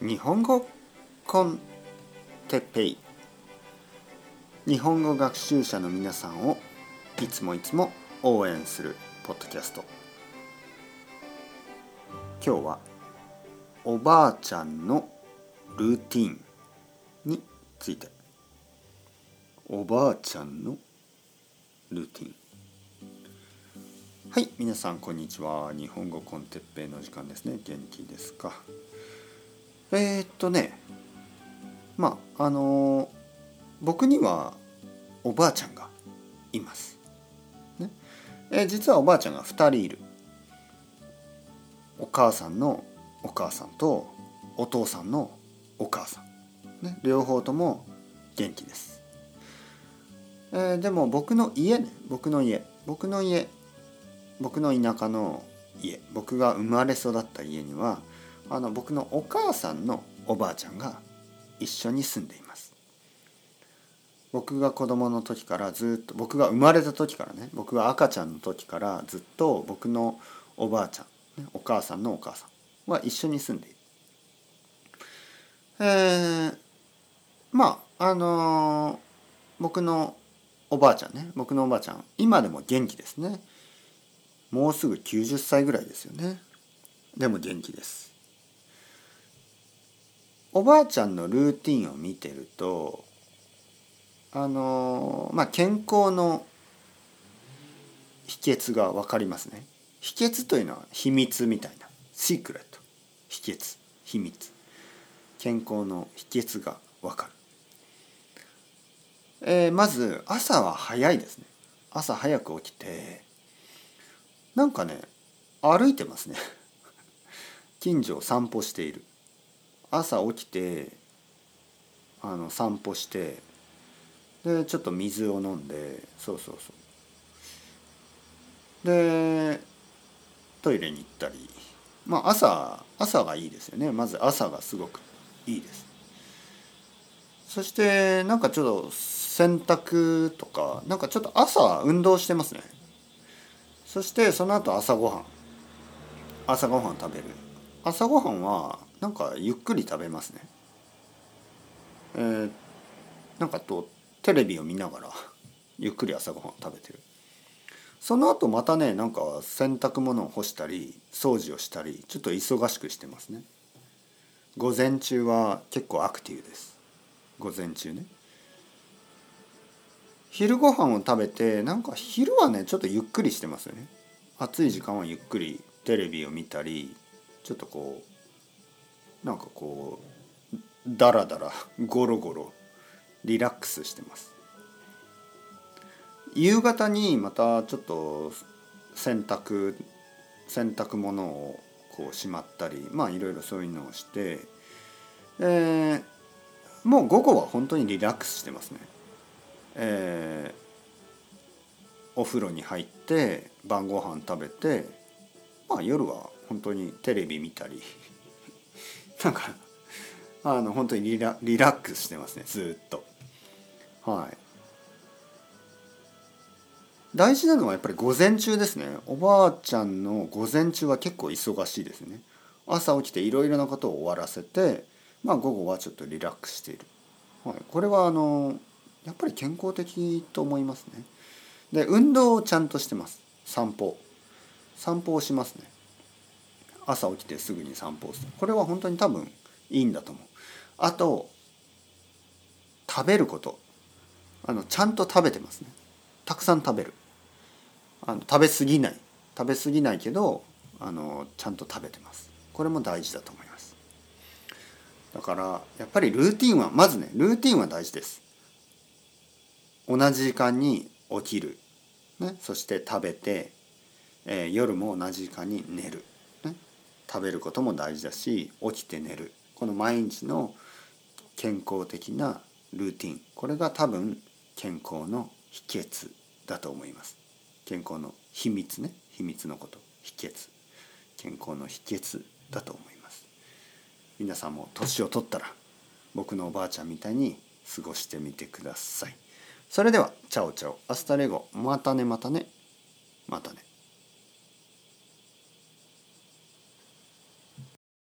日本語コンテペイ。日本語学習者の皆さんをいつもいつも応援するポッドキャスト。今日はおばあちゃんのルーティンについて。おばあちゃんのルーティン。はい皆さんこんにちは。日本語コンテッペイの時間ですね。元気ですか？えー、っとねまああのー、僕にはおばあちゃんがいます。ね。えー、実はおばあちゃんが2人いる。お母さんのお母さんとお父さんのお母さん、ね、両方とも元気です。えー、でも僕の家ね。僕の家。僕の家。僕の田舎の家。僕が生まれ育った家にはあの僕のお母さんのおばあちゃんが一緒に住んでいます。僕が子供の時からずっと僕が生まれた時からね僕が赤ちゃんの時からずっと僕のおばあちゃん、ね、お母さんのお母さんは一緒に住んでいる。えー、まああのー、僕のおばあちゃんね僕のおばあちゃん今でも元気ですね。もうすぐ90歳ぐらいですよね。でも元気です。おばあちゃんのルーティンを見てるとあのまあ健康の秘訣が分かりますね。秘訣というのは秘密みたいな。シークレット秘訣。秘密。健康の秘訣が分かる、えー、まず朝は早いですね。朝早く起きてなんかね歩いてますね。近所を散歩している。朝起きてあの散歩してでちょっと水を飲んでそうそうそう。でトイレに行ったり。まあ朝朝がいいですよね。まず朝がすごくいいです。そしてなんかちょっと洗濯とかなんかちょっと朝運動してますね。そしてその後朝ごはん。朝ごはん食べる。朝ごはんはなんかゆっくり食べますね。えー、なんかとテレビを見ながらゆっくり朝ごはん食べてる。その後またねなんか洗濯物を干したり掃除をしたりちょっと忙しくしてますね。午前中は結構アクティブです。午前中ね。昼ご飯を食べてなんか昼はねちょっとゆっくりしてますよね。暑い時間はゆっくりテレビを見たりちょっとこうなんかこうダラダラゴロゴロリラックスしてます夕方にまたちょっと洗濯洗濯物をこうしまったりまあいろいろそういうのをして、えー、もう午後は本当にリラックスしてますね。えー、お風呂に入って晩ご飯食べてまあ夜は本当にテレビ見たり なんかあの本当にリラリラックスしてますねずっと。はい。大事なのはやっぱり午前中ですね。おばあちゃんの午前中は結構忙しいですね。朝起きていろいろなことを終わらせてまあ午後はちょっとリラックスしている、はい、これはあのやっぱり健康的と思いますね。で運動をちゃんとしてます。散歩。散歩をしますね。朝起きてすぐに散歩をする。これは本当に多分いいんだと思う。あと食べること。あのちゃんと食べてますね。たくさん食べる。あの食べ過ぎない。食べ過ぎないけどあのちゃんと食べてます。これも大事だと思います。だからやっぱりルーティンはまずねルーティンは大事です。同じ時間に起きる、ね、そして食べて、えー、夜も同じ時間に寝る。食べることも大事だし起きて寝る。この毎日の健康的なルーティン。これが多分健康の秘訣だと思います。健康の秘密ね。秘密のこと。秘訣。健康の秘訣だと思います。皆さんも年を取ったら僕のおばあちゃんみたいに過ごしてみてください。それではチャオチャオ。 Hasta luego またねまたね。またね。